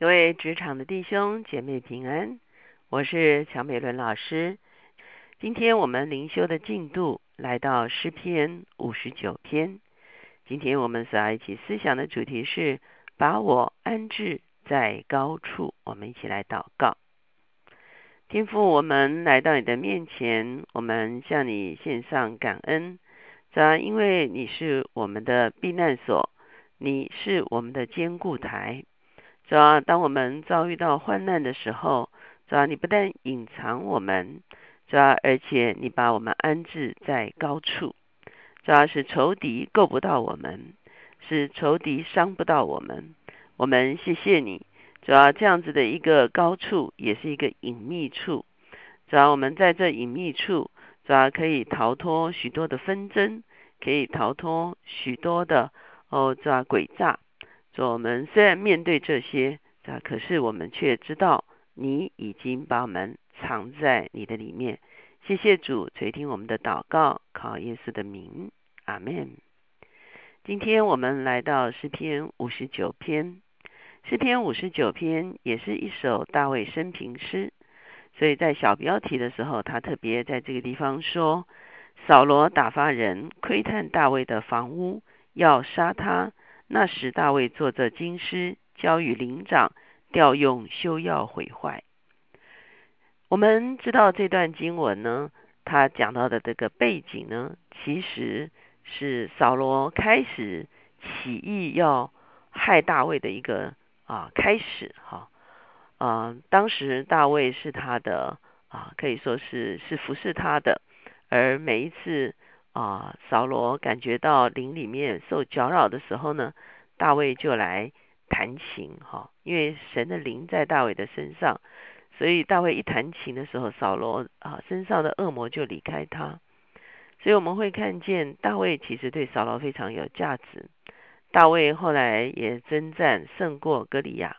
各位职场的弟兄姐妹平安，我是乔美伦老师。今天我们灵修的进度来到诗篇五十九篇。今天我们所要一起思想的主题是把我安置在高处。我们一起来祷告。天父，我们来到你的面前，我们向你献上感恩。主因为你是我们的避难所，你是我们的坚固台。主要当我们遭遇到患难的时候，主要你不但隐藏我们，主要而且你把我们安置在高处，主要是仇敌够不到我们，是仇敌伤不到我们。我们谢谢你，主要这样子的一个高处，也是一个隐秘处。主要我们在这隐秘处，主要可以逃脱许多的纷争，可以逃脱许多的哦，主要诡诈。我们虽然面对这些，啊，可是我们却知道你已经把我们藏在你的里面。谢谢主垂听我们的祷告，靠耶稣的名，阿门。今天我们来到诗篇五十九篇，诗篇五十九篇也是一首大卫生平诗，所以在小标题的时候，他特别在这个地方说：扫罗打发人窥探大卫的房屋，要杀他。那时大卫坐着经师，交与灵长，调用修要毁坏。我们知道这段经文呢，他讲到的这个背景呢，其实是扫罗开始起义要害大卫的一个啊开始哈啊，当时大卫是他的啊，可以说是是服侍他的，而每一次。啊，扫罗感觉到灵里面受搅扰的时候呢，大卫就来弹琴哈，因为神的灵在大卫的身上，所以大卫一弹琴的时候，扫罗啊身上的恶魔就离开他。所以我们会看见大卫其实对扫罗非常有价值。大卫后来也征战胜过歌利亚，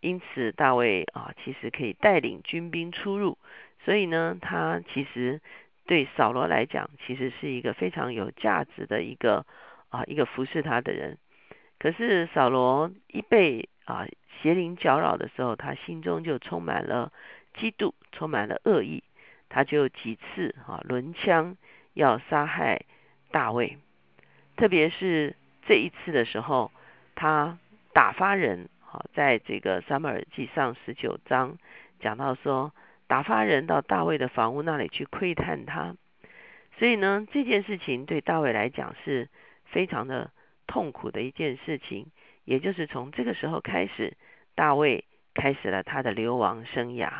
因此大卫啊其实可以带领军兵出入，所以呢，他其实。对扫罗来讲，其实是一个非常有价值的一个啊一个服侍他的人。可是扫罗一被啊邪灵搅扰的时候，他心中就充满了嫉妒，充满了恶意。他就几次啊抡枪要杀害大卫，特别是这一次的时候，他打发人啊在这个撒母耳记上十九章讲到说。打发人到大卫的房屋那里去窥探他，所以呢，这件事情对大卫来讲是非常的痛苦的一件事情。也就是从这个时候开始，大卫开始了他的流亡生涯。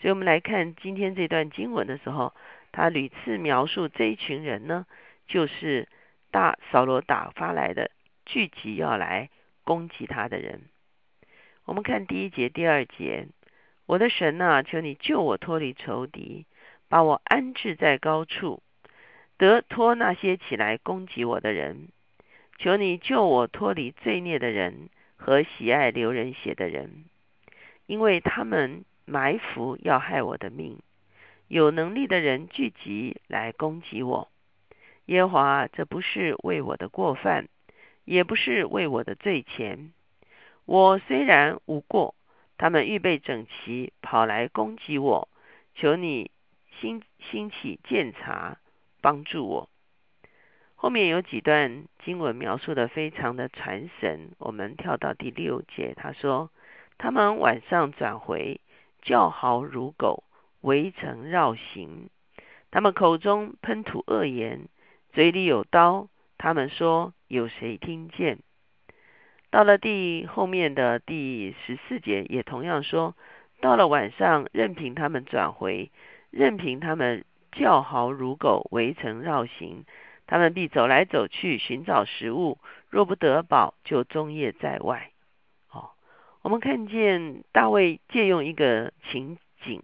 所以，我们来看今天这段经文的时候，他屡次描述这一群人呢，就是大扫罗打发来的聚集要来攻击他的人。我们看第一节、第二节。我的神呐，求你救我脱离仇敌，把我安置在高处，得脱那些起来攻击我的人。求你救我脱离罪孽的人和喜爱流人血的人，因为他们埋伏要害我的命。有能力的人聚集来攻击我。耶和华，这不是为我的过犯，也不是为我的罪钱。我虽然无过。他们预备整齐，跑来攻击我。求你兴兴起鉴察，帮助我。后面有几段经文描述的非常的传神。我们跳到第六节，他说：他们晚上转回，叫嚎如狗，围城绕行。他们口中喷吐恶言，嘴里有刀。他们说：有谁听见？到了第后面的第十四节，也同样说，到了晚上，任凭他们转回，任凭他们叫嚎如狗，围城绕行，他们必走来走去寻找食物，若不得饱，就终夜在外。哦，我们看见大卫借用一个情景，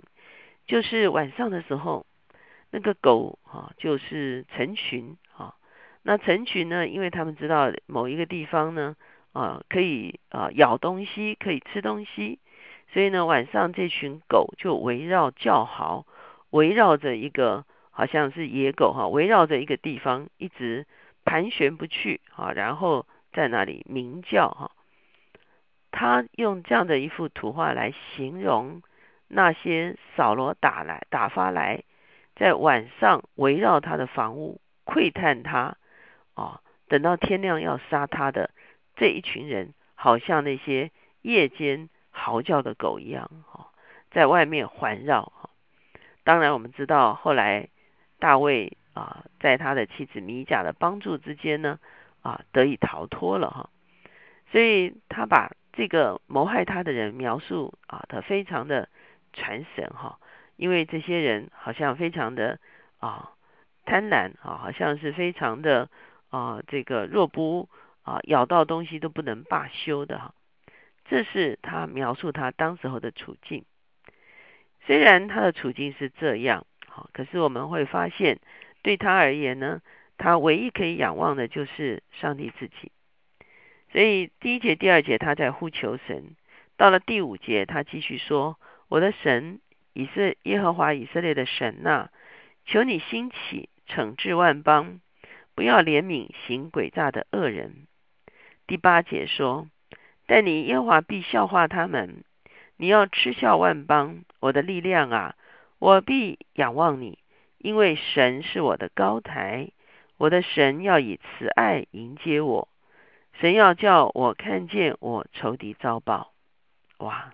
就是晚上的时候，那个狗啊，就是成群啊，那成群呢，因为他们知道某一个地方呢。啊，可以啊咬东西，可以吃东西，所以呢，晚上这群狗就围绕叫嚎，围绕着一个好像是野狗哈，围绕着一个地方一直盘旋不去啊，然后在那里鸣叫哈。他用这样的一幅图画来形容那些扫罗打来打发来，在晚上围绕他的房屋窥探他，啊，等到天亮要杀他的这一群人，好像那些夜间嚎叫的狗一样，哈，在外面环绕，哈。当然，我们知道后来大卫啊，在他的妻子米甲的帮助之间呢，啊，得以逃脱了，哈。所以他把这个谋害他的人描述啊，他非常的传神哈，因为这些人好像非常的啊贪婪啊，好像是非常的啊这个若不啊咬到东西都不能罢休的哈，这是他描述他当时候的处境。虽然他的处境是这样，好，可是我们会发现，对他而言呢，他唯一可以仰望的就是上帝自己。所以第一节、第二节他在呼求神，到了第五节他继续说：“我的神，以色耶和华以色列的神呐，求你兴起惩治万邦，不要怜悯行诡诈的恶人。”第八节说：“但你耶和华必笑话他们，你要嗤笑万邦，我的力量啊，我必仰望你，因为神是我的高台，我的神要以慈爱迎接我。”神要叫我看见我仇敌遭报，哇！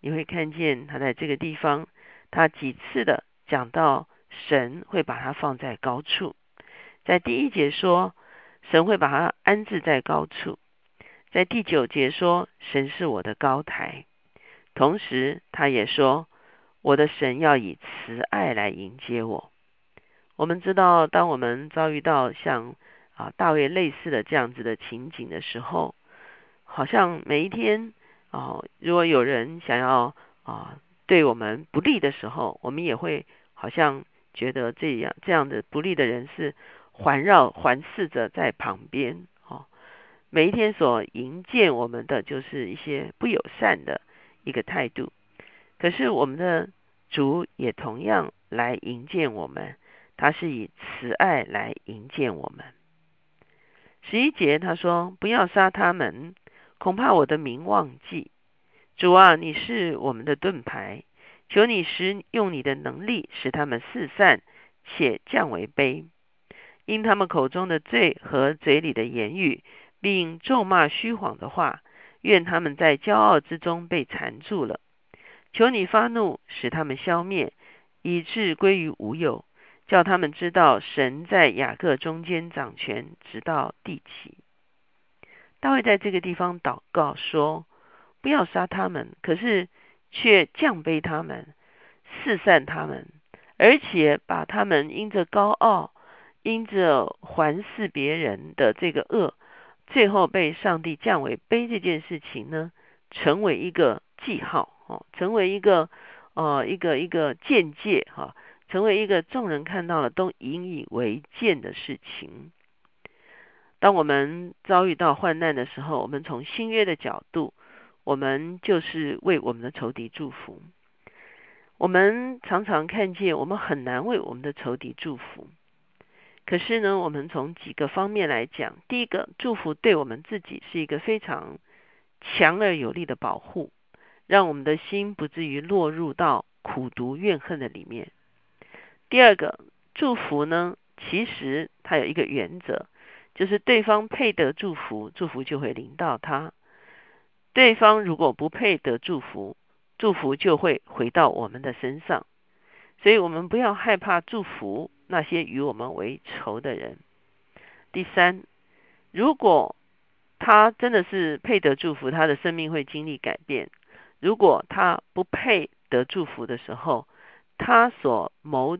你会看见他在这个地方，他几次的讲到神会把他放在高处。在第一节说神会把他安置在高处，在第九节说神是我的高台，同时他也说我的神要以慈爱来迎接我。我们知道，当我们遭遇到像啊，大卫类似的这样子的情景的时候，好像每一天啊，如果有人想要啊对我们不利的时候，我们也会好像觉得这样这样的不利的人是环绕环视着在旁边哦。每一天所迎接我们的就是一些不友善的一个态度，可是我们的主也同样来迎接我们，他是以慈爱来迎接我们。十一节，他说：“不要杀他们，恐怕我的名忘记。主啊，你是我们的盾牌，求你使用你的能力，使他们四散，且降为卑。因他们口中的罪和嘴里的言语，并咒骂虚谎的话，愿他们在骄傲之中被缠住了。求你发怒，使他们消灭，以致归于无有。”叫他们知道神在雅各中间掌权，直到地起。大卫在这个地方祷告说：“不要杀他们，可是却降卑他们，四散他们，而且把他们因着高傲、因着环视别人的这个恶，最后被上帝降为卑这件事情呢，成为一个记号哦，成为一个呃一个一个见解哈。”成为一个众人看到了都引以为鉴的事情。当我们遭遇到患难的时候，我们从新约的角度，我们就是为我们的仇敌祝福。我们常常看见，我们很难为我们的仇敌祝福。可是呢，我们从几个方面来讲，第一个，祝福对我们自己是一个非常强而有力的保护，让我们的心不至于落入到苦毒怨恨的里面。第二个祝福呢，其实它有一个原则，就是对方配得祝福，祝福就会临到他；对方如果不配得祝福，祝福就会回到我们的身上。所以，我们不要害怕祝福那些与我们为仇的人。第三，如果他真的是配得祝福，他的生命会经历改变；如果他不配得祝福的时候，他所谋。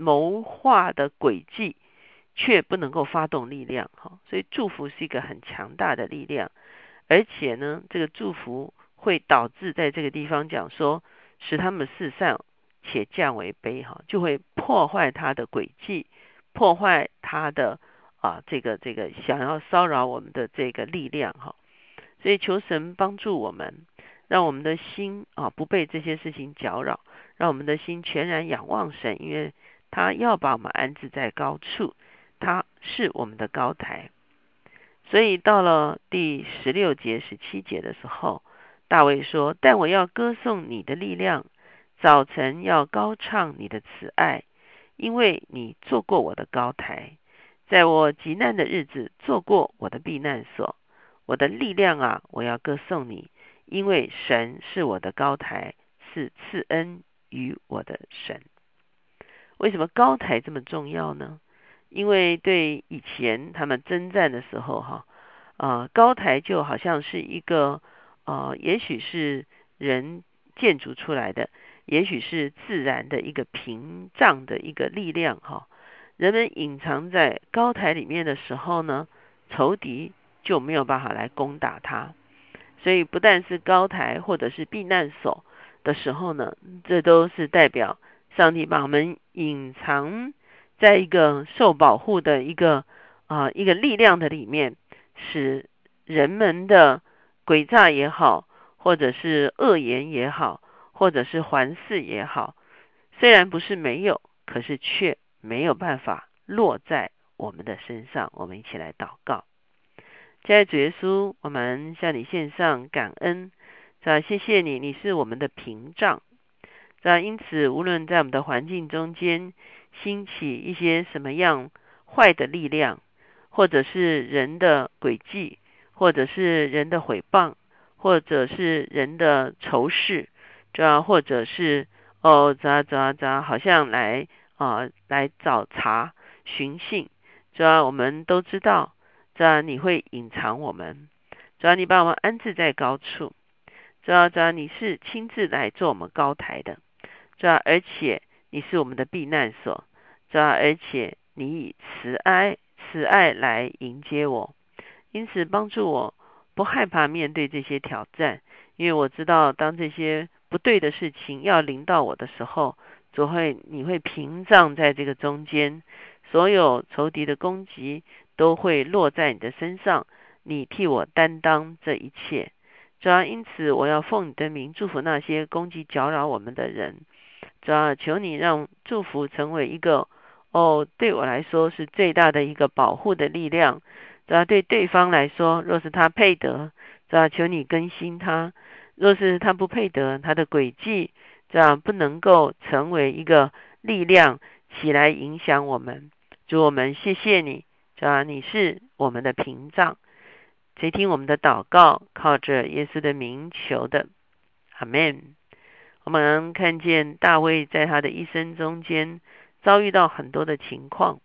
谋划的轨迹，却不能够发动力量，哈，所以祝福是一个很强大的力量，而且呢，这个祝福会导致在这个地方讲说，使他们四散且降为卑，哈，就会破坏他的轨迹，破坏他的啊，这个这个想要骚扰我们的这个力量，哈，所以求神帮助我们，让我们的心啊不被这些事情搅扰，让我们的心全然仰望神，因为。他要把我们安置在高处，他是我们的高台。所以到了第十六节、十七节的时候，大卫说：“但我要歌颂你的力量，早晨要高唱你的慈爱，因为你做过我的高台，在我极难的日子做过我的避难所。我的力量啊，我要歌颂你，因为神是我的高台，是赐恩于我的神。为什么高台这么重要呢？因为对以前他们征战的时候，哈啊，高台就好像是一个。”啊，也许是人建筑出来的，也许是自然的一个屏障的一个力量哈。人们隐藏在高台里面的时候呢，仇敌就没有办法来攻打他。所以不但是高台或者是避难所的时候呢，这都是代表上帝把我们隐藏在一个受保护的一个啊一个力量的里面，使人们的。诡诈也好，或者是恶言也好，或者是环视也好，虽然不是没有，可是却没有办法落在我们的身上。我们一起来祷告，亲爱主耶稣，我们向你献上感恩，啊，谢谢你，你是我们的屏障。啊，因此无论在我们的环境中间兴起一些什么样坏的力量，或者是人的诡计。或者是人的诽谤，或者是人的仇视，这样，或者是哦，咋咋咋，好像来啊来找茬寻衅，这样我们都知道，这样你会隐藏我们，只要你把我们安置在高处，这样这样你是亲自来做我们高台的，这样而且你是我们的避难所，这样而且你以慈爱慈爱来迎接我。因此，帮助我不害怕面对这些挑战，因为我知道，当这些不对的事情要临到我的时候，主会你会屏障在这个中间，所有仇敌的攻击都会落在你的身上，你替我担当这一切。主要因此，我要奉你的名祝福那些攻击搅扰我们的人。主要求你让祝福成为一个哦，对我来说是最大的一个保护的力量。主要对对方来说，若是他配得，主要求你更新他；若是他不配得，他的轨迹这样不能够成为一个力量起来影响我们。主我们谢谢你，主要你是我们的屏障。谁听我们的祷告，靠着耶稣的名求的，阿门。我们看见大卫在他的一生中间遭遇到很多的情况，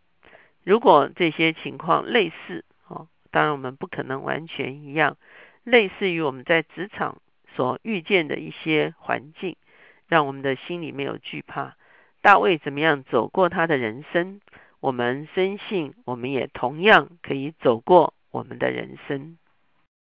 如果这些情况类似哦。当然，我们不可能完全一样，类似于我们在职场所遇见的一些环境，让我们的心里没有惧怕。大卫怎么样走过他的人生？我们深信，我们也同样可以走过我们的人生。